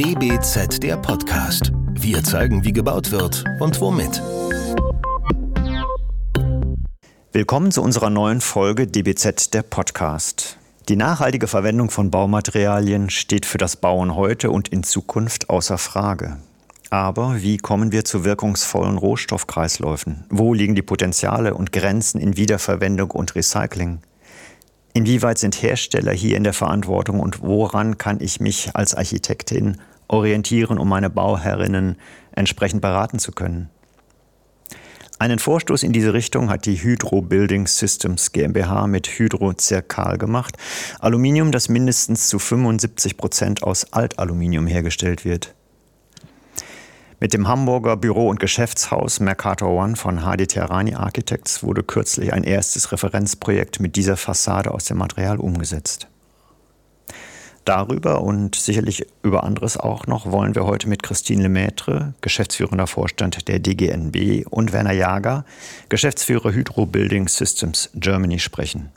DBZ der Podcast. Wir zeigen, wie gebaut wird und womit. Willkommen zu unserer neuen Folge DBZ der Podcast. Die nachhaltige Verwendung von Baumaterialien steht für das Bauen heute und in Zukunft außer Frage. Aber wie kommen wir zu wirkungsvollen Rohstoffkreisläufen? Wo liegen die Potenziale und Grenzen in Wiederverwendung und Recycling? Inwieweit sind Hersteller hier in der Verantwortung und woran kann ich mich als Architektin orientieren, um meine Bauherrinnen entsprechend beraten zu können? Einen Vorstoß in diese Richtung hat die Hydro Building Systems GmbH mit Hydro Zirkal gemacht. Aluminium, das mindestens zu 75 Prozent aus Altaluminium hergestellt wird. Mit dem Hamburger Büro- und Geschäftshaus Mercator One von HD Terrani Architects wurde kürzlich ein erstes Referenzprojekt mit dieser Fassade aus dem Material umgesetzt. Darüber und sicherlich über anderes auch noch wollen wir heute mit Christine Lemaitre, geschäftsführender Vorstand der DGNB, und Werner Jager, Geschäftsführer Hydro Building Systems Germany, sprechen.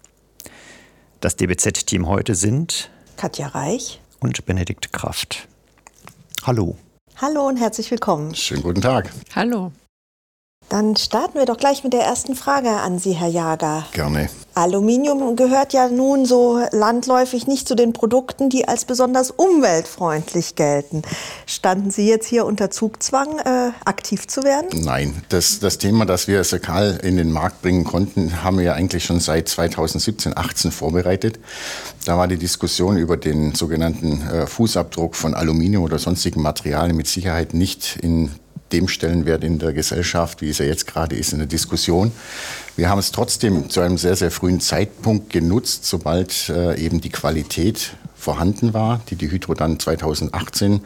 Das DBZ-Team heute sind Katja Reich und Benedikt Kraft. Hallo. Hallo und herzlich willkommen. Schönen guten Tag. Hallo. Dann starten wir doch gleich mit der ersten Frage an Sie, Herr Jager. Gerne. Aluminium gehört ja nun so landläufig nicht zu den Produkten, die als besonders umweltfreundlich gelten. Standen Sie jetzt hier unter Zugzwang, äh, aktiv zu werden? Nein, das, das Thema, das wir Sekal in den Markt bringen konnten, haben wir ja eigentlich schon seit 2017, 18 vorbereitet. Da war die Diskussion über den sogenannten äh, Fußabdruck von Aluminium oder sonstigen Materialien mit Sicherheit nicht in dem Stellenwert in der Gesellschaft, wie es ja jetzt gerade ist, in der Diskussion. Wir haben es trotzdem zu einem sehr, sehr frühen Zeitpunkt genutzt, sobald äh, eben die Qualität vorhanden war, die die Hydro dann 2018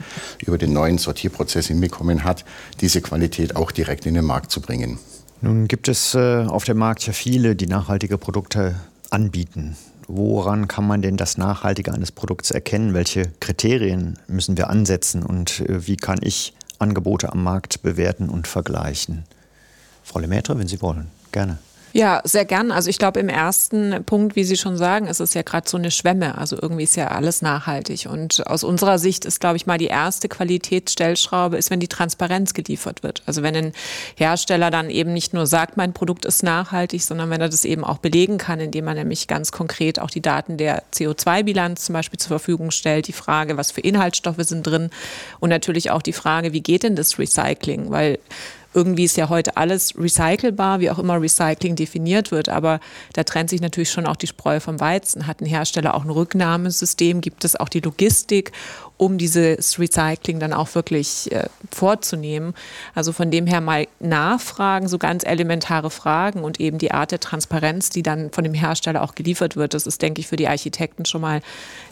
über den neuen Sortierprozess hinbekommen hat, diese Qualität auch direkt in den Markt zu bringen. Nun gibt es äh, auf dem Markt ja viele, die nachhaltige Produkte anbieten. Woran kann man denn das Nachhaltige eines Produkts erkennen? Welche Kriterien müssen wir ansetzen und äh, wie kann ich Angebote am Markt bewerten und vergleichen. Frau Lemaitre, wenn Sie wollen, gerne. Ja, sehr gern. Also ich glaube, im ersten Punkt, wie Sie schon sagen, ist es ja gerade so eine Schwemme. Also irgendwie ist ja alles nachhaltig. Und aus unserer Sicht ist, glaube ich, mal die erste Qualitätsstellschraube, ist, wenn die Transparenz geliefert wird. Also wenn ein Hersteller dann eben nicht nur sagt, mein Produkt ist nachhaltig, sondern wenn er das eben auch belegen kann, indem er nämlich ganz konkret auch die Daten der CO2-Bilanz zum Beispiel zur Verfügung stellt, die Frage, was für Inhaltsstoffe sind drin und natürlich auch die Frage, wie geht denn das Recycling? Weil irgendwie ist ja heute alles recycelbar, wie auch immer Recycling definiert wird. Aber da trennt sich natürlich schon auch die Spreu vom Weizen. Hat ein Hersteller auch ein Rücknahmesystem? Gibt es auch die Logistik? um dieses Recycling dann auch wirklich äh, vorzunehmen. Also von dem her mal nachfragen, so ganz elementare Fragen und eben die Art der Transparenz, die dann von dem Hersteller auch geliefert wird. Das ist, denke ich, für die Architekten schon mal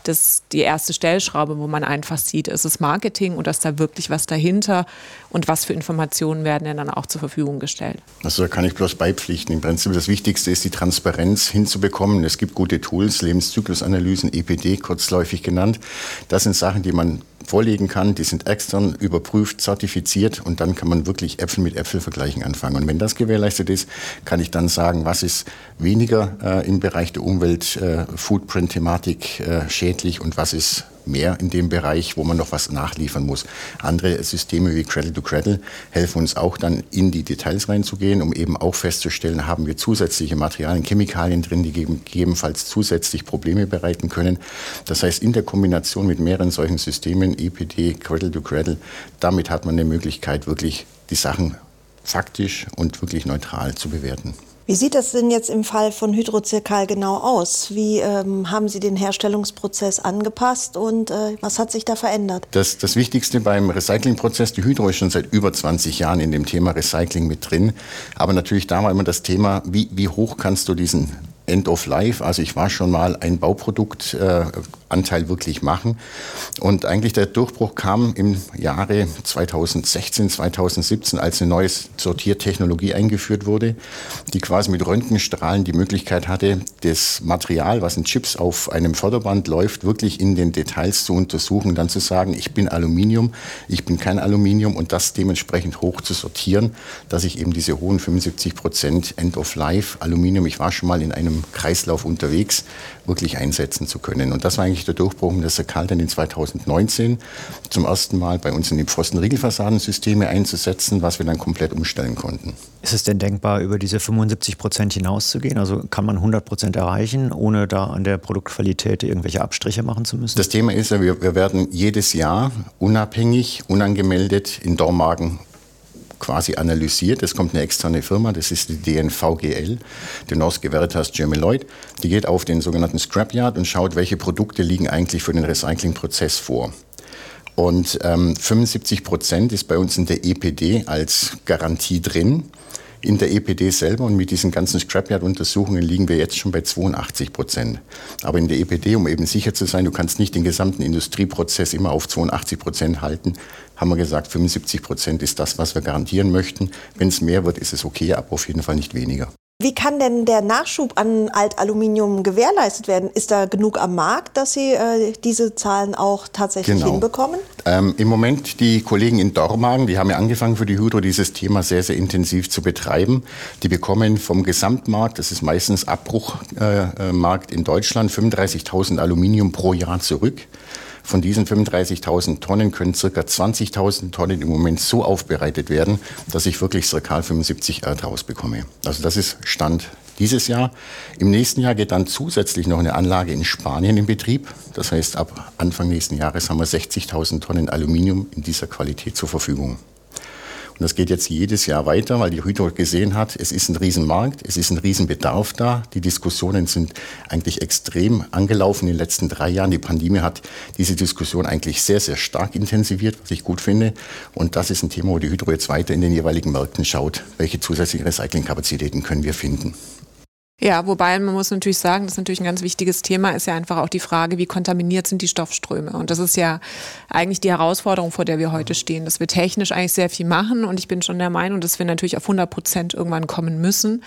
das, die erste Stellschraube, wo man einfach sieht, ist es Marketing und ist da wirklich was dahinter und was für Informationen werden denn dann auch zur Verfügung gestellt. Also da kann ich bloß beipflichten. Im Prinzip das Wichtigste ist, die Transparenz hinzubekommen. Es gibt gute Tools, Lebenszyklusanalysen, EPD kurzläufig genannt. Das sind Sachen, die man vorlegen kann. Die sind extern überprüft, zertifiziert und dann kann man wirklich Äpfel mit Äpfel vergleichen anfangen. Und wenn das gewährleistet ist, kann ich dann sagen, was ist weniger äh, im Bereich der Umwelt, äh, Footprint-Thematik äh, schädlich und was ist mehr in dem Bereich, wo man noch was nachliefern muss. Andere Systeme wie Cradle to Cradle helfen uns auch dann in die Details reinzugehen, um eben auch festzustellen, haben wir zusätzliche Materialien, Chemikalien drin, die gegebenenfalls zusätzlich Probleme bereiten können. Das heißt, in der Kombination mit mehreren solchen Systemen, EPD, Cradle to Cradle, damit hat man eine Möglichkeit, wirklich die Sachen faktisch und wirklich neutral zu bewerten. Wie sieht das denn jetzt im Fall von Hydrozirkal genau aus? Wie ähm, haben Sie den Herstellungsprozess angepasst und äh, was hat sich da verändert? Das, das Wichtigste beim Recyclingprozess, die Hydro ist schon seit über 20 Jahren in dem Thema Recycling mit drin. Aber natürlich da war immer das Thema, wie, wie hoch kannst du diesen End of Life, also ich war schon mal ein Bauprodukt äh, wirklich machen. Und eigentlich der Durchbruch kam im Jahre 2016, 2017, als eine neue Sortiertechnologie eingeführt wurde, die quasi mit Röntgenstrahlen die Möglichkeit hatte, das Material, was in Chips auf einem Förderband läuft, wirklich in den Details zu untersuchen, dann zu sagen, ich bin Aluminium, ich bin kein Aluminium und das dementsprechend hoch zu sortieren, dass ich eben diese hohen 75 Prozent End of Life Aluminium, ich war schon mal in einem im Kreislauf unterwegs wirklich einsetzen zu können. Und das war eigentlich der Durchbruch, dass der Karl dann in 2019 zum ersten Mal bei uns in die Pfosten-Riegelfassadensysteme einzusetzen, was wir dann komplett umstellen konnten. Ist es denn denkbar, über diese 75 Prozent hinauszugehen? Also kann man 100 Prozent erreichen, ohne da an der Produktqualität irgendwelche Abstriche machen zu müssen? Das Thema ist ja, wir, wir werden jedes Jahr unabhängig, unangemeldet in Dormagen quasi analysiert. Es kommt eine externe Firma, das ist die DNVGL, die Norske Veritas Lloyd. Die geht auf den sogenannten Scrapyard und schaut, welche Produkte liegen eigentlich für den Recyclingprozess vor. Und ähm, 75 Prozent ist bei uns in der EPD als Garantie drin in der EPD selber und mit diesen ganzen Scrapyard-Untersuchungen liegen wir jetzt schon bei 82 Prozent. Aber in der EPD, um eben sicher zu sein, du kannst nicht den gesamten Industrieprozess immer auf 82 Prozent halten, haben wir gesagt, 75 Prozent ist das, was wir garantieren möchten. Wenn es mehr wird, ist es okay, aber auf jeden Fall nicht weniger. Wie kann denn der Nachschub an Altaluminium gewährleistet werden? Ist da genug am Markt, dass Sie äh, diese Zahlen auch tatsächlich genau. hinbekommen? Ähm, Im Moment die Kollegen in Dormagen, die haben ja angefangen für die Hydro dieses Thema sehr, sehr intensiv zu betreiben. Die bekommen vom Gesamtmarkt, das ist meistens Abbruchmarkt äh, in Deutschland, 35.000 Aluminium pro Jahr zurück. Von diesen 35.000 Tonnen können ca. 20.000 Tonnen im Moment so aufbereitet werden, dass ich wirklich Circal 75 R draus bekomme. Also das ist Stand dieses Jahr. Im nächsten Jahr geht dann zusätzlich noch eine Anlage in Spanien in Betrieb. Das heißt, ab Anfang nächsten Jahres haben wir 60.000 Tonnen Aluminium in dieser Qualität zur Verfügung. Und das geht jetzt jedes Jahr weiter, weil die Hydro gesehen hat, es ist ein Riesenmarkt, es ist ein Riesenbedarf da. Die Diskussionen sind eigentlich extrem angelaufen in den letzten drei Jahren. Die Pandemie hat diese Diskussion eigentlich sehr, sehr stark intensiviert, was ich gut finde. Und das ist ein Thema, wo die Hydro jetzt weiter in den jeweiligen Märkten schaut, welche zusätzlichen Recyclingkapazitäten können wir finden. Ja, wobei man muss natürlich sagen, das ist natürlich ein ganz wichtiges Thema, ist ja einfach auch die Frage, wie kontaminiert sind die Stoffströme. Und das ist ja eigentlich die Herausforderung, vor der wir heute stehen, dass wir technisch eigentlich sehr viel machen. Und ich bin schon der Meinung, dass wir natürlich auf 100 Prozent irgendwann kommen müssen.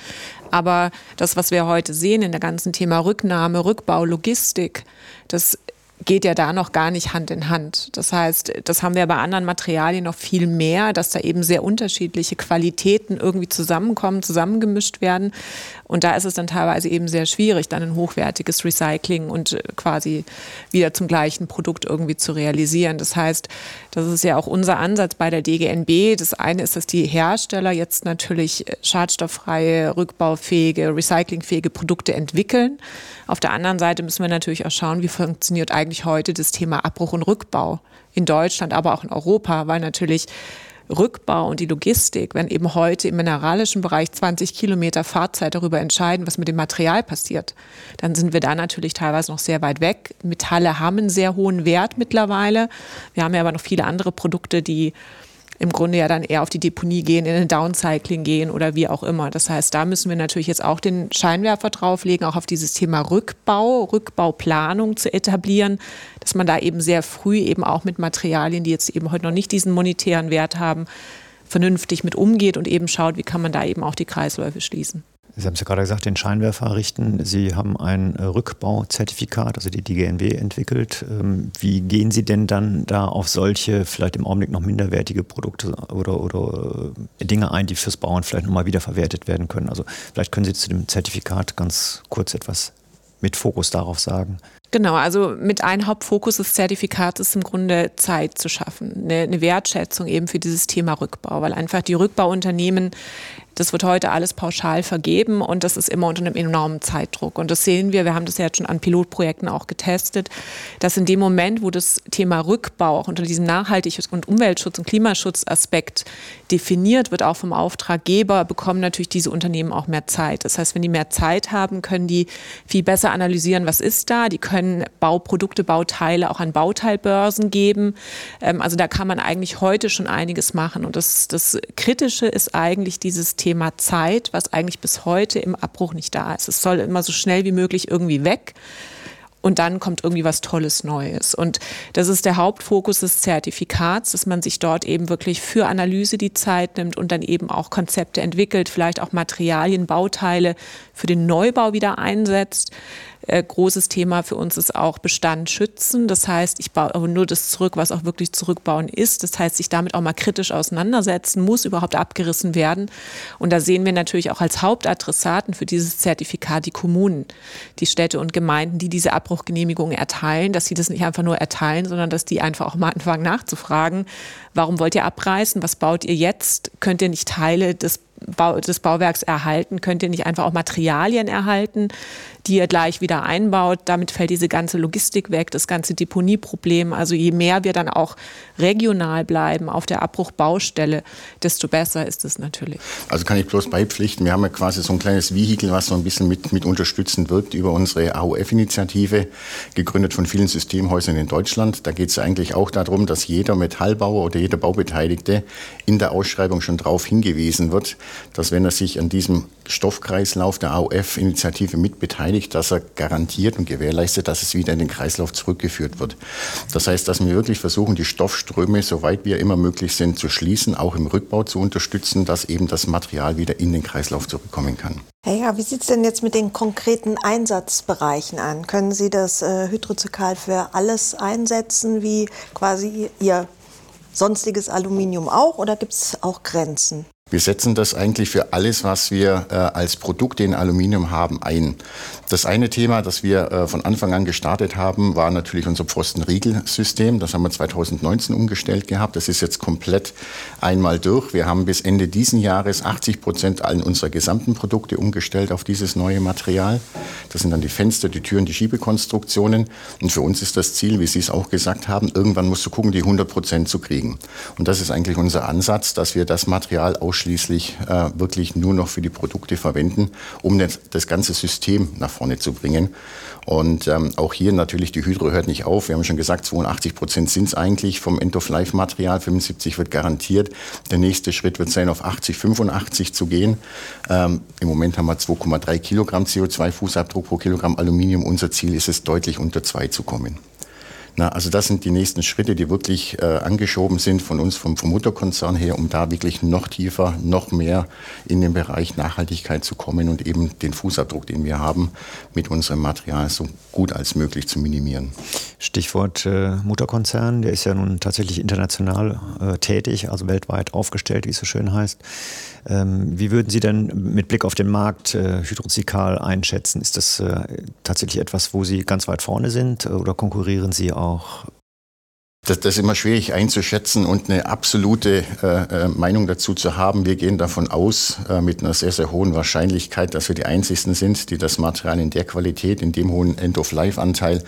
Aber das, was wir heute sehen in der ganzen Thema Rücknahme, Rückbau, Logistik, das geht ja da noch gar nicht Hand in Hand. Das heißt, das haben wir bei anderen Materialien noch viel mehr, dass da eben sehr unterschiedliche Qualitäten irgendwie zusammenkommen, zusammengemischt werden. Und da ist es dann teilweise eben sehr schwierig, dann ein hochwertiges Recycling und äh, quasi wieder zum gleichen Produkt irgendwie zu realisieren. Das heißt, das ist ja auch unser Ansatz bei der DGNB. Das eine ist, dass die Hersteller jetzt natürlich äh, schadstofffreie, rückbaufähige, recyclingfähige Produkte entwickeln. Auf der anderen Seite müssen wir natürlich auch schauen, wie funktioniert eigentlich heute das Thema Abbruch und Rückbau in Deutschland, aber auch in Europa, weil natürlich Rückbau und die Logistik, wenn eben heute im mineralischen Bereich 20 Kilometer Fahrzeit darüber entscheiden, was mit dem Material passiert, dann sind wir da natürlich teilweise noch sehr weit weg. Metalle haben einen sehr hohen Wert mittlerweile. Wir haben ja aber noch viele andere Produkte, die im Grunde ja dann eher auf die Deponie gehen, in den Downcycling gehen oder wie auch immer. Das heißt, da müssen wir natürlich jetzt auch den Scheinwerfer drauflegen, auch auf dieses Thema Rückbau, Rückbauplanung zu etablieren, dass man da eben sehr früh eben auch mit Materialien, die jetzt eben heute noch nicht diesen monetären Wert haben, vernünftig mit umgeht und eben schaut, wie kann man da eben auch die Kreisläufe schließen. Sie haben es ja gerade gesagt, den Scheinwerfer richten. Sie haben ein äh, Rückbauzertifikat, also die DGNB, entwickelt. Ähm, wie gehen Sie denn dann da auf solche, vielleicht im Augenblick noch minderwertige Produkte oder, oder äh, Dinge ein, die fürs Bauen vielleicht nochmal wiederverwertet werden können? Also vielleicht können Sie zu dem Zertifikat ganz kurz etwas mit Fokus darauf sagen. Genau, also mit einem Hauptfokus des Zertifikats ist im Grunde Zeit zu schaffen, eine, eine Wertschätzung eben für dieses Thema Rückbau, weil einfach die Rückbauunternehmen das wird heute alles pauschal vergeben und das ist immer unter einem enormen Zeitdruck. Und das sehen wir, wir haben das ja jetzt schon an Pilotprojekten auch getestet, dass in dem Moment, wo das Thema Rückbau auch unter diesem Nachhaltig- und Umweltschutz- und Klimaschutzaspekt definiert wird, auch vom Auftraggeber, bekommen natürlich diese Unternehmen auch mehr Zeit. Das heißt, wenn die mehr Zeit haben, können die viel besser analysieren, was ist da. Die können Bauprodukte, Bauteile auch an Bauteilbörsen geben. Ähm, also da kann man eigentlich heute schon einiges machen. Und das, das Kritische ist eigentlich dieses Thema Zeit, was eigentlich bis heute im Abbruch nicht da ist. Es soll immer so schnell wie möglich irgendwie weg und dann kommt irgendwie was Tolles Neues. Und das ist der Hauptfokus des Zertifikats, dass man sich dort eben wirklich für Analyse die Zeit nimmt und dann eben auch Konzepte entwickelt, vielleicht auch Materialien, Bauteile für den Neubau wieder einsetzt Äh, großes Thema für uns ist auch Bestand schützen. Das heißt, ich baue nur das zurück, was auch wirklich zurückbauen ist. Das heißt, sich damit auch mal kritisch auseinandersetzen, muss überhaupt abgerissen werden. Und da sehen wir natürlich auch als Hauptadressaten für dieses Zertifikat die Kommunen, die Städte und Gemeinden, die diese Abbruchgenehmigung erteilen, dass sie das nicht einfach nur erteilen, sondern dass die einfach auch mal anfangen nachzufragen, warum wollt ihr abreißen, was baut ihr jetzt, könnt ihr nicht Teile des des Bauwerks erhalten? Könnt ihr nicht einfach auch Materialien erhalten, die ihr gleich wieder einbaut? Damit fällt diese ganze Logistik weg, das ganze Deponieproblem. Also je mehr wir dann auch regional bleiben auf der Abbruchbaustelle, desto besser ist es natürlich. Also kann ich bloß beipflichten. Wir haben ja quasi so ein kleines Vehikel, was so ein bisschen mit, mit unterstützend wirkt über unsere AOF-Initiative, gegründet von vielen Systemhäusern in Deutschland. Da geht es eigentlich auch darum, dass jeder Metallbauer oder jeder Baubeteiligte in der Ausschreibung schon darauf hingewiesen wird, dass wenn er sich an diesem Stoffkreislauf der AOF-Initiative mitbeteiligt, dass er garantiert und gewährleistet, dass es wieder in den Kreislauf zurückgeführt wird. Das heißt, dass wir wirklich versuchen, die Stoffströme, soweit wir immer möglich sind, zu schließen, auch im Rückbau zu unterstützen, dass eben das Material wieder in den Kreislauf zurückkommen kann. Hey, ja, wie sieht es denn jetzt mit den konkreten Einsatzbereichen an? Können Sie das äh, Hydrozykal für alles einsetzen, wie quasi Ihr sonstiges Aluminium auch, oder gibt es auch Grenzen? Wir setzen das eigentlich für alles, was wir äh, als Produkte in Aluminium haben, ein. Das eine Thema, das wir äh, von Anfang an gestartet haben, war natürlich unser Pfostenriegelsystem. Das haben wir 2019 umgestellt gehabt. Das ist jetzt komplett einmal durch. Wir haben bis Ende diesen Jahres 80 Prozent allen unserer gesamten Produkte umgestellt auf dieses neue Material. Das sind dann die Fenster, die Türen, die Schiebekonstruktionen. Und für uns ist das Ziel, wie Sie es auch gesagt haben, irgendwann musst du gucken, die 100 Prozent zu kriegen. Und das ist eigentlich unser Ansatz, dass wir das Material aus ausschließlich äh, wirklich nur noch für die Produkte verwenden, um das, das ganze System nach vorne zu bringen. Und ähm, auch hier natürlich, die Hydro hört nicht auf. Wir haben schon gesagt, 82 Prozent sind es eigentlich vom End-of-Life-Material. 75 wird garantiert. Der nächste Schritt wird sein, auf 80, 85 zu gehen. Ähm, Im Moment haben wir 2,3 Kilogramm CO2-Fußabdruck pro Kilogramm Aluminium. Unser Ziel ist es, deutlich unter zwei zu kommen. Na, also das sind die nächsten Schritte, die wirklich äh, angeschoben sind von uns vom, vom Mutterkonzern her, um da wirklich noch tiefer, noch mehr in den Bereich Nachhaltigkeit zu kommen und eben den Fußabdruck, den wir haben, mit unserem Material so gut als möglich zu minimieren. Stichwort äh, Mutterkonzern, der ist ja nun tatsächlich international äh, tätig, also weltweit aufgestellt, wie es so schön heißt. Ähm, wie würden Sie denn mit Blick auf den Markt äh, Hydrozikal einschätzen? Ist das äh, tatsächlich etwas, wo Sie ganz weit vorne sind oder konkurrieren Sie auch auch das, das ist immer schwierig einzuschätzen und eine absolute äh, äh, Meinung dazu zu haben. Wir gehen davon aus, äh, mit einer sehr, sehr hohen Wahrscheinlichkeit, dass wir die Einzigen sind, die das Material in der Qualität, in dem hohen End-of-Life-Anteil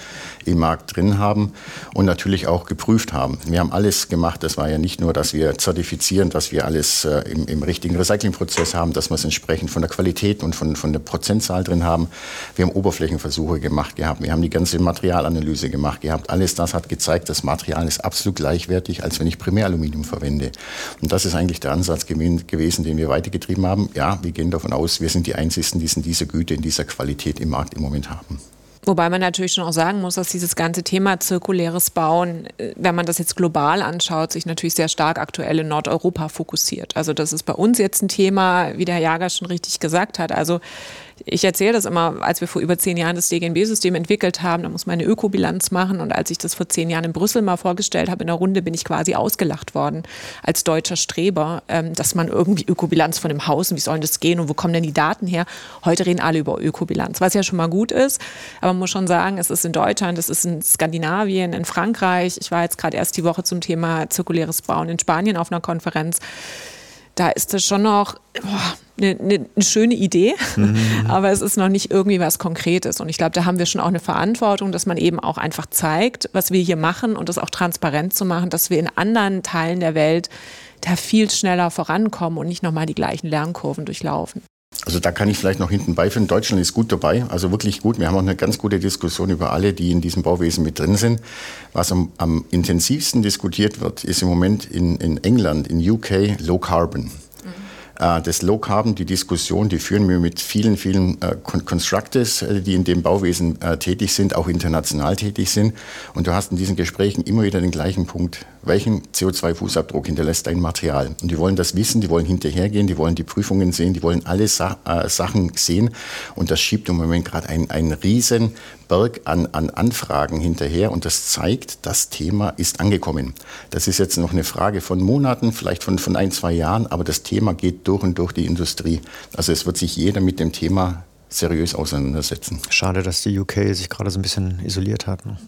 im Markt drin haben und natürlich auch geprüft haben. Wir haben alles gemacht. Das war ja nicht nur, dass wir zertifizieren, dass wir alles äh, im, im, richtigen Recyclingprozess haben, dass wir es entsprechend von der Qualität und von, von der Prozentzahl drin haben. Wir haben Oberflächenversuche gemacht gehabt. Wir haben die ganze Materialanalyse gemacht gehabt. Alles das hat gezeigt, das Material ist absolut gleichwertig, als wenn ich Primäraluminium verwende. Und das ist eigentlich der Ansatz gewesen, den wir weitergetrieben haben. Ja, wir gehen davon aus, wir sind die Einzigen, die diese Güte in dieser Qualität im Markt im Moment haben. Wobei man natürlich schon auch sagen muss, dass dieses ganze Thema zirkuläres Bauen, äh, wenn man das jetzt global anschaut, sich natürlich sehr stark aktuell in Nordeuropa fokussiert. Also das ist bei uns jetzt ein Thema, wie der Herr Jager schon richtig gesagt hat. Also ich erzähle das immer, als wir vor über zehn Jahren das DGNB-System entwickelt haben, da muss man eine Ökobilanz machen. Und als ich das vor zehn Jahren in Brüssel mal vorgestellt habe in der Runde, bin ich quasi ausgelacht worden als deutscher Streber, ähm, dass man irgendwie Ökobilanz von dem Haus und wie soll das gehen und wo kommen denn die Daten her? Heute reden alle über Ökobilanz, was ja schon mal gut ist. Aber man muss schon sagen, es ist in Deutschland, es ist in Skandinavien, in Frankreich. Ich war jetzt gerade erst die Woche zum Thema zirkuläres Bauen in Spanien auf einer Konferenz da ist das schon noch eine, eine, eine, schöne Idee, mhm. aber es ist noch nicht irgendwie was Konkretes. Und ich glaube, da haben wir schon auch eine Verantwortung, dass man eben auch einfach zeigt, was wir hier machen und das auch transparent zu machen, dass wir in anderen Teilen der Welt da viel schneller vorankommen und nicht nochmal die gleichen Lernkurven durchlaufen. Also da kann ich vielleicht noch hinten beifügen. Deutschland ist gut dabei, also wirklich gut. Wir haben auch eine ganz gute Diskussion über alle, die in diesem Bauwesen mit drin sind. Was am, am intensivsten diskutiert wird, ist im Moment in, in England, in UK, Low Carbon. Äh, das Low Carbon, die Diskussion, die führen wir mit vielen, vielen äh, Constructors, äh, die in dem Bauwesen äh, tätig sind, auch international tätig sind. Und du hast in diesen Gesprächen immer wieder den gleichen Punkt. Welchen CO2-Fußabdruck hinterlässt dein Material? Und die wollen das wissen, die wollen hinterhergehen, die wollen die Prüfungen sehen, die wollen alle Sa äh, Sachen sehen. Und das schiebt im Moment gerade einen, einen riesen Berg an, an Anfragen hinterher. Und das zeigt, das Thema ist angekommen. Das ist jetzt noch eine Frage von Monaten, vielleicht von, von ein, zwei Jahren, aber das Thema geht durch und durch die Industrie. Also es wird sich jeder mit dem Thema seriös auseinandersetzen. Schade, dass die UK sich gerade so ein bisschen isoliert hat. Ne?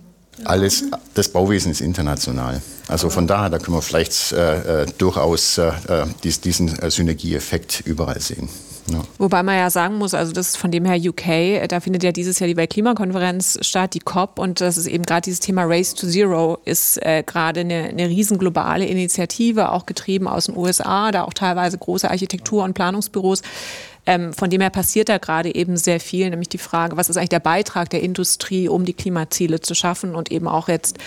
Alles, das Bauwesen ist international. Also von daher, da können wir vielleicht äh, äh durchaus äh, äh diesen äh, Synergieeffekt überall sehen. Ja. Wobei man ja sagen muss, also das ist von dem her UK, da findet ja dieses Jahr die Weltklimakonferenz statt, die COP, und das ist eben gerade dieses Thema Race to Zero ist äh, gerade eine, eine riesen Initiative, auch getrieben aus den USA, da auch teilweise große Architektur- und Planungsbüros. Ähm, von dem her passiert da gerade eben sehr viel, nämlich die Frage, was ist eigentlich der Beitrag der Industrie, um die Klimaziele zu schaffen und eben auch jetzt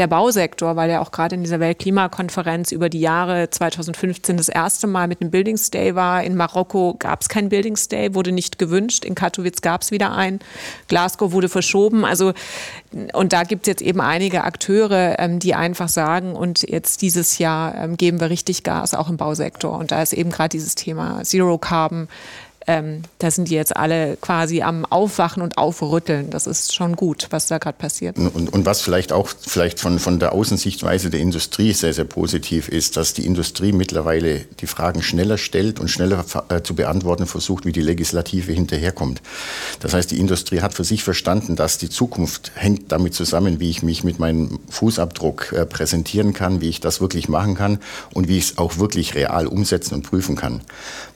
der Bausektor, weil er auch gerade in dieser Weltklimakonferenz über die Jahre 2015 das erste Mal mit einem Buildings Day war. In Marokko gab es keinen Buildings Day, wurde nicht gewünscht. In Katowice gab es wieder einen. Glasgow wurde verschoben. Also und da gibt es jetzt eben einige Akteure, ähm, die einfach sagen, und jetzt dieses Jahr ähm, geben wir richtig Gas, auch im Bausektor. Und da ist eben gerade dieses Thema Zero Carbon ähm, da sind die jetzt alle quasi am Aufwachen und Aufrütteln. Das ist schon gut, was da gerade passiert. Und, und, was vielleicht auch vielleicht von, von der Außensichtweise der Industrie sehr, sehr positiv ist, dass die Industrie mittlerweile die Fragen schneller stellt und schneller äh, zu beantworten versucht, wie die Legislative hinterherkommt. Das heißt, die Industrie hat für sich verstanden, dass die Zukunft hängt damit zusammen, wie ich mich mit meinem Fußabdruck äh, präsentieren kann, wie ich das wirklich machen kann und wie ich es auch wirklich real umsetzen und prüfen kann.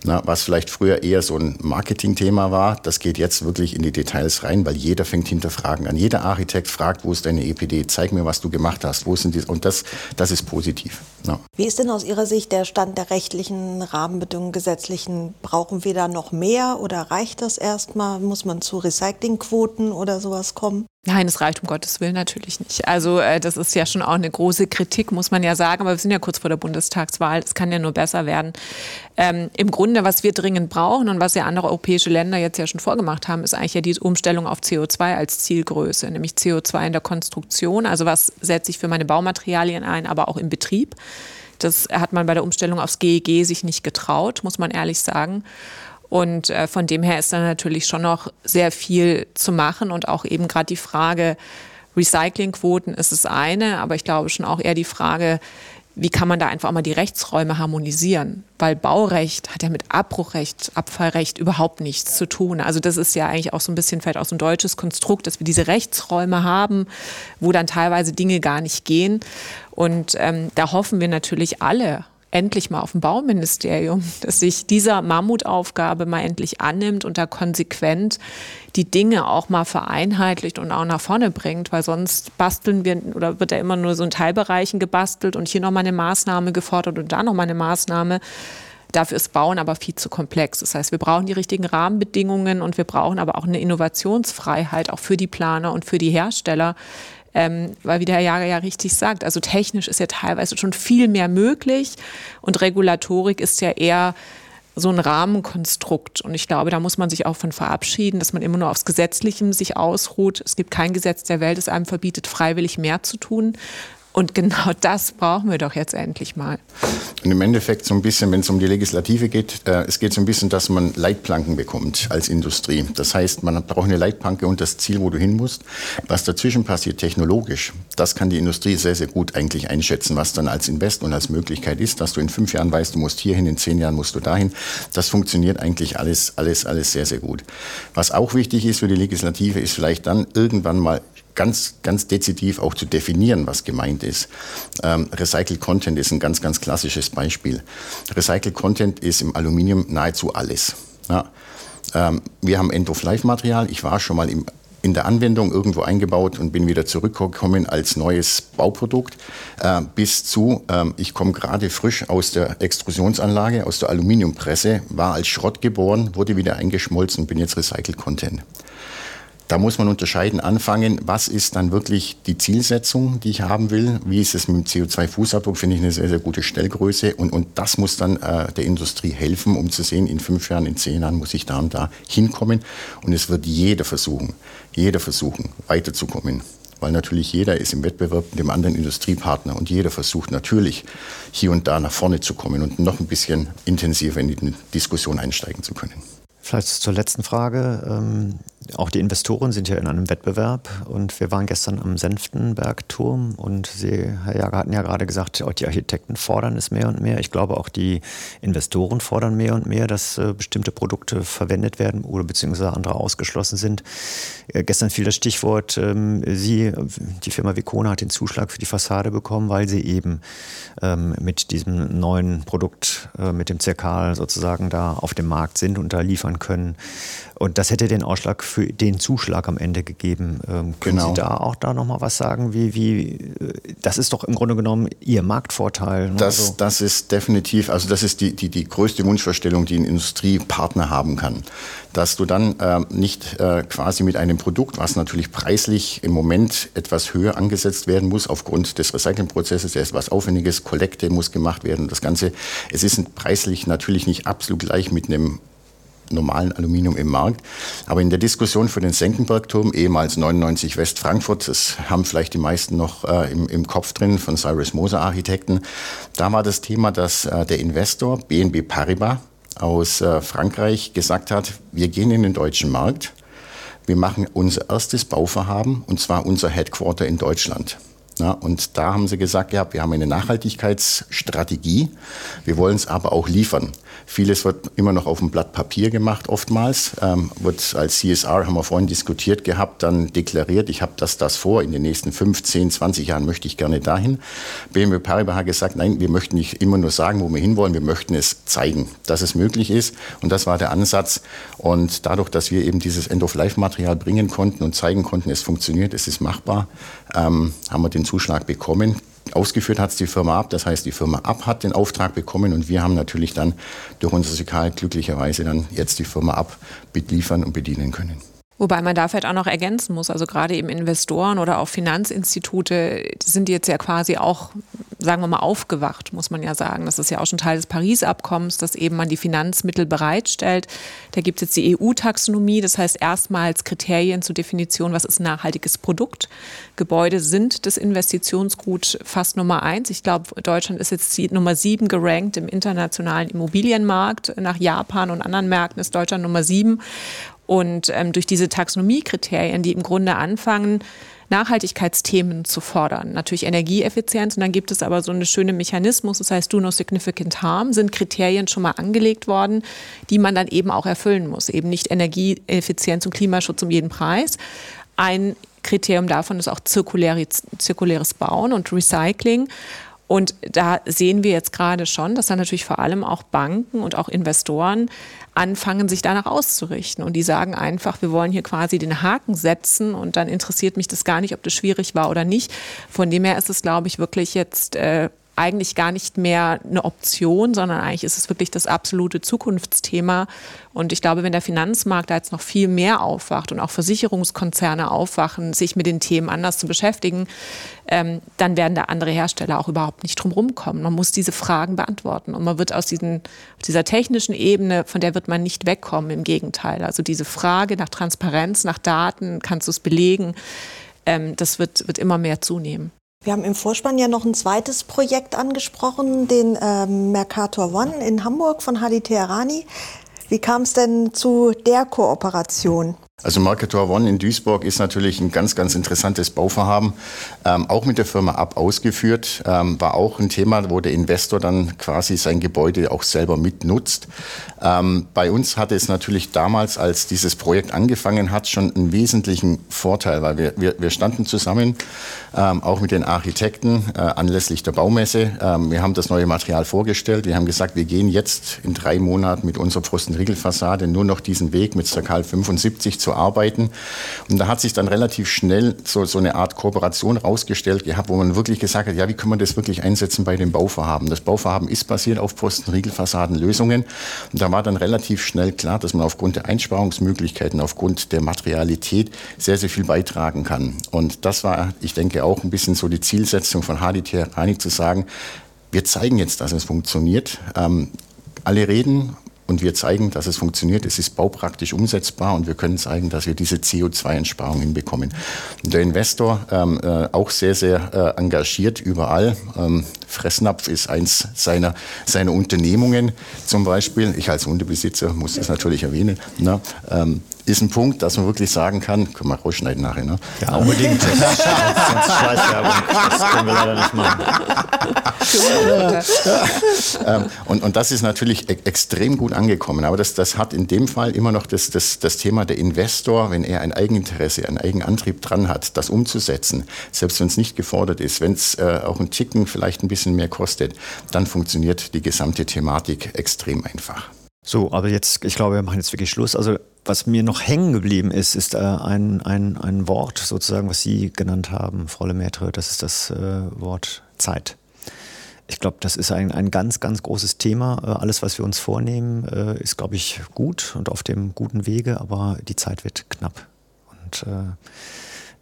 Na, was vielleicht früher eher so ein Marketingthema war, das geht jetzt wirklich in die Details rein, weil jeder fängt hinterfragen an. Jeder Architekt fragt, wo ist deine EPD? Zeig mir, was du gemacht hast. Wo sind die? Und das, das ist positiv. Ja. Wie ist denn aus Ihrer Sicht der Stand der rechtlichen Rahmenbedingungen, gesetzlichen? Brauchen wir da noch mehr oder reicht das erstmal? Muss man zu Recyclingquoten oder sowas kommen? Nein, es reicht um Gottes Willen natürlich nicht. Also äh, das ist ja schon auch eine große Kritik, muss man ja sagen. Aber wir sind ja kurz vor der Bundestagswahl. Es kann ja nur besser werden. Ähm, Im Grunde, was wir dringend brauchen und was ja andere europäische Länder jetzt ja schon vorgemacht haben, ist eigentlich ja die Umstellung auf CO2 als Zielgröße, nämlich CO2 in der Konstruktion. Also was setze ich für meine Baumaterialien ein, aber auch im Betrieb. Das hat man bei der Umstellung aufs GEG sich nicht getraut, muss man ehrlich sagen. Und äh, von dem her ist da natürlich schon noch sehr viel zu machen und auch eben gerade die Frage, Recyclingquoten ist das eine, aber ich glaube schon auch eher die Frage, wie kann man da einfach auch mal die Rechtsräume harmonisieren? Weil Baurecht hat ja mit Abbruchrecht, Abfallrecht überhaupt nichts zu tun. Also das ist ja eigentlich auch so ein bisschen vielleicht auch so ein deutsches Konstrukt, dass wir diese Rechtsräume haben, wo dann teilweise Dinge gar nicht gehen. Und ähm, da hoffen wir natürlich alle, endlich mal auf dem Bauministerium, dass sich dieser Mammutaufgabe mal endlich annimmt und da konsequent die Dinge auch mal vereinheitlicht und auch nach vorne bringt, weil sonst basteln wir oder wird ja immer nur so in Teilbereichen gebastelt und hier nochmal eine Maßnahme gefordert und da nochmal eine Maßnahme. Dafür ist Bauen aber viel zu komplex. Das heißt, wir brauchen die richtigen Rahmenbedingungen und wir brauchen aber auch eine Innovationsfreiheit, auch für die Planer und für die Hersteller, ähm, weil wie der Herr Jager ja richtig sagt, also technisch ist ja teilweise schon viel mehr möglich und Regulatorik ist ja eher so ein Rahmenkonstrukt. Und ich glaube, da muss man sich auch von verabschieden, dass man immer nur aufs Gesetzliche sich ausruht. Es gibt kein Gesetz der Welt, das einem verbietet, freiwillig mehr zu tun, und genau das brauchen wir doch jetzt endlich mal. Und im Endeffekt so ein bisschen, wenn es um die Legislative geht, äh, es geht so ein bisschen, dass man Leitplanken bekommt als Industrie. Das heißt, man braucht eine Leitplanke und das Ziel, wo du hin musst. Was dazwischen passiert technologisch, das kann die Industrie sehr, sehr gut eigentlich einschätzen, was dann als Invest und als Möglichkeit ist, dass du in fünf Jahren weißt, du musst hierhin, in zehn Jahren musst du dahin. Das funktioniert eigentlich alles, alles, alles sehr, sehr gut. Was auch wichtig ist für die Legislative, ist vielleicht dann irgendwann mal ganz, ganz dezidiv auch zu definieren, was gemeint ist. Ähm, Recycled Content ist ein ganz, ganz klassisches Beispiel. Recycled Content ist im Aluminium nahezu alles. Ja. Ähm, wir haben End-of-Life-Material. Ich war schon mal im, in der Anwendung irgendwo eingebaut und bin wieder zurückgekommen als neues Bauprodukt. Äh, bis zu, äh, ich komme gerade frisch aus der Extrusionsanlage, aus der Aluminiumpresse, war als Schrott geboren, wurde wieder eingeschmolzen und bin jetzt Recycled Content. Da muss man unterscheiden, anfangen, was ist dann wirklich die Zielsetzung, die ich haben will, wie ist es mit dem CO2-Fußabdruck, finde ich eine sehr, sehr gute Stellgröße. Und, und das muss dann äh, der Industrie helfen, um zu sehen, in fünf Jahren, in zehn Jahren muss ich da und da hinkommen. Und es wird jeder versuchen, jeder versuchen, weiterzukommen. Weil natürlich jeder ist im Wettbewerb mit dem anderen Industriepartner und jeder versucht natürlich hier und da nach vorne zu kommen und noch ein bisschen intensiver in die Diskussion einsteigen zu können. Vielleicht zur letzten Frage. Auch die Investoren sind ja in einem Wettbewerb und wir waren gestern am Senftenbergturm und Sie, Herr Jager, hatten ja gerade gesagt, auch die Architekten fordern es mehr und mehr. Ich glaube, auch die Investoren fordern mehr und mehr, dass äh, bestimmte Produkte verwendet werden oder beziehungsweise andere ausgeschlossen sind. Äh, gestern fiel das Stichwort, ähm, Sie, die Firma Vicona hat den Zuschlag für die Fassade bekommen, weil sie eben ähm, mit diesem neuen Produkt, äh, mit dem Zirkal sozusagen da auf dem Markt sind und da liefern können. Und das hätte den Ausschlag für den Zuschlag am Ende gegeben. Ähm, können genau. Sie da auch da nochmal was sagen? Wie, wie, äh, das ist doch im Grunde genommen Ihr Marktvorteil. Ne? Das, also. das ist definitiv, also das ist die, die, die größte Wunschvorstellung, die ein Industriepartner haben kann. Dass du dann äh, nicht äh, quasi mit einem Produkt, was natürlich preislich im Moment etwas höher angesetzt werden muss, aufgrund des Recyclingprozesses, der ist was Aufwendiges, Kollekte muss gemacht werden, das Ganze. Es ist preislich natürlich nicht absolut gleich mit einem normalen Aluminium im Markt. Aber in der Diskussion für den Senckenberg-Turm, ehemals 99 West Frankfurt, das haben vielleicht die meisten noch äh, im, im, Kopf drin von Cyrus Moser Architekten, da war das Thema, dass äh, der Investor BNB Paribas aus äh, Frankreich gesagt hat, wir gehen in den deutschen Markt, wir machen unser erstes Bauvorhaben und zwar unser Headquarter in Deutschland. Ja, und da haben sie gesagt, ja, wir haben eine Nachhaltigkeitsstrategie, wir wollen es aber auch liefern. Vieles wird immer noch auf dem Blatt Papier gemacht, oftmals. Ähm, wird als CSR, haben wir vorhin diskutiert gehabt, dann deklariert, ich habe das, das vor, in den nächsten 15, 20 Jahren möchte ich gerne dahin. BMW Paribas hat gesagt, nein, wir möchten nicht immer nur sagen, wo wir hinwollen, wir möchten es zeigen, dass es möglich ist. Und das war der Ansatz. Und dadurch, dass wir eben dieses End-of-Life-Material bringen konnten und zeigen konnten, es funktioniert, es ist machbar, ähm, haben wir den Zuschlag bekommen. Ausgeführt hat es die Firma ab, das heißt, die Firma ab hat den Auftrag bekommen und wir haben natürlich dann durch unser Sikal glücklicherweise dann jetzt die Firma ab beliefern und bedienen können. Wobei man da vielleicht auch noch ergänzen muss, also gerade eben Investoren oder auch Finanzinstitute sind jetzt ja quasi auch, sagen wir mal, aufgewacht, muss man ja sagen. Das ist ja auch schon Teil des Paris-Abkommens, dass eben man die Finanzmittel bereitstellt. Da gibt es jetzt die EU-Taxonomie, das heißt erstmals Kriterien zur Definition, was ist nachhaltiges Produkt. Gebäude sind das Investitionsgut fast Nummer eins. Ich glaube, Deutschland ist jetzt Nummer sieben gerankt im internationalen Immobilienmarkt. Nach Japan und anderen Märkten ist Deutschland Nummer sieben. Und ähm, durch diese Taxonomiekriterien, die im Grunde anfangen, Nachhaltigkeitsthemen zu fordern. Natürlich Energieeffizienz und dann gibt es aber so einen schönen Mechanismus, das heißt Do No Significant Harm, sind Kriterien schon mal angelegt worden, die man dann eben auch erfüllen muss. Eben nicht Energieeffizienz und Klimaschutz um jeden Preis. Ein Kriterium davon ist auch zirkuläres Bauen und Recycling. Und da sehen wir jetzt gerade schon, dass dann natürlich vor allem auch Banken und auch Investoren anfangen, sich danach auszurichten. Und die sagen einfach, wir wollen hier quasi den Haken setzen und dann interessiert mich das gar nicht, ob das schwierig war oder nicht. Von dem her ist es, glaube ich, wirklich jetzt äh, eigentlich gar nicht mehr eine Option, sondern eigentlich ist es wirklich das absolute Zukunftsthema. Und ich glaube, wenn der Finanzmarkt da jetzt noch viel mehr aufwacht und auch Versicherungskonzerne aufwachen, sich mit den Themen anders zu beschäftigen, ähm, dann werden da andere Hersteller auch überhaupt nicht drum rumkommen. Man muss diese Fragen beantworten und man wird aus diesen, dieser technischen Ebene, von der wird man nicht wegkommen, im Gegenteil. Also diese Frage nach Transparenz, nach Daten, kannst du es belegen, ähm, das wird, wird immer mehr zunehmen. Wir haben im Vorspann ja noch ein zweites Projekt angesprochen, den äh, Mercator One in Hamburg von Hadi Teherani. Wie kam es denn zu der Kooperation? Also Marketor One in Duisburg ist natürlich ein ganz, ganz interessantes Bauvorhaben, ähm, auch mit der Firma Ab ausgeführt. Ähm, war auch ein Thema, wo der Investor dann quasi sein Gebäude auch selber mitnutzt. Ähm, bei uns hatte es natürlich damals, als dieses Projekt angefangen hat, schon einen wesentlichen Vorteil, weil wir, wir, wir standen zusammen, ähm, auch mit den Architekten äh, anlässlich der Baumesse. Ähm, wir haben das neue Material vorgestellt. Wir haben gesagt, wir gehen jetzt in drei Monaten mit unserer Pfostenriegelfassade nur noch diesen Weg mit Circal 75 zu arbeiten. Und da hat sich dann relativ schnell so, so eine Art Kooperation rausgestellt gehabt, wo man wirklich gesagt hat, ja, wie können wir das wirklich einsetzen bei den Bauvorhaben? Das Bauvorhaben ist basiert auf Posten-Riegelfassadenlösungen. Und da war dann relativ schnell klar, dass man aufgrund der Einsparungsmöglichkeiten, aufgrund der Materialität sehr, sehr viel beitragen kann. Und das war, ich denke, auch ein bisschen so die Zielsetzung von HDT Reinig zu sagen, wir zeigen jetzt, dass es funktioniert. Ähm, alle reden und wir zeigen, dass es funktioniert. Es ist baupraktisch umsetzbar und wir können zeigen, dass wir diese CO2-Einsparung hinbekommen. Der Investor ähm, äh, auch sehr, sehr äh, engagiert überall. Ähm, Fressnapf ist eins seiner, seiner Unternehmungen zum Beispiel. Ich als Hundebesitzer muss das natürlich erwähnen. Na, ähm, ist ein Punkt, dass man wirklich sagen kann, können wir rausschneiden nachher, ne? Ja, unbedingt. sonst Scheißwerbung. Das können wir leider nicht machen. ähm, und, und das ist natürlich e extrem gut angekommen. Aber das, das hat in dem Fall immer noch das, das, das Thema der Investor, wenn er ein Eigeninteresse, einen Eigenantrieb dran hat, das umzusetzen, selbst wenn es nicht gefordert ist, wenn es äh, auch ein Ticken vielleicht ein bisschen mehr kostet, dann funktioniert die gesamte Thematik extrem einfach. So, aber jetzt, ich glaube, wir machen jetzt wirklich Schluss. Also was mir noch hängen geblieben ist, ist äh, ein, ein, ein Wort sozusagen, was Sie genannt haben, Frau Lemaitre, das ist das äh, Wort Zeit. Ich glaube, das ist ein, ein ganz, ganz großes Thema. Äh, alles, was wir uns vornehmen, äh, ist, glaube ich, gut und auf dem guten Wege, aber die Zeit wird knapp. Und äh,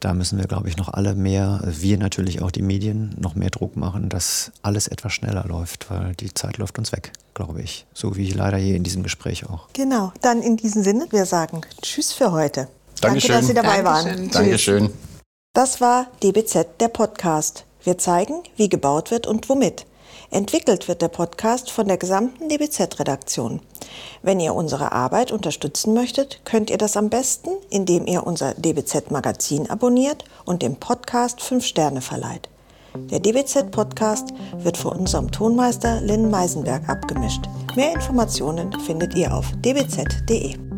da müssen wir, glaube ich, noch alle mehr, wir natürlich auch die Medien, noch mehr Druck machen, dass alles etwas schneller läuft, weil die Zeit läuft uns weg, glaube ich. So wie leider hier in diesem Gespräch auch. Genau, dann in diesem Sinne, wir sagen Tschüss für heute. Dankeschön. Danke, dass Sie dabei Dankeschön. waren. Dankeschön. Das war DBZ, der Podcast. Wir zeigen, wie gebaut wird und womit. Entwickelt wird der Podcast von der gesamten DBZ-Redaktion. Wenn ihr unsere Arbeit unterstützen möchtet, könnt ihr das am besten, indem ihr unser DBZ-Magazin abonniert und dem Podcast 5 Sterne verleiht. Der DBZ-Podcast wird von unserem Tonmeister Lynn Meisenberg abgemischt. Mehr Informationen findet ihr auf dbz.de.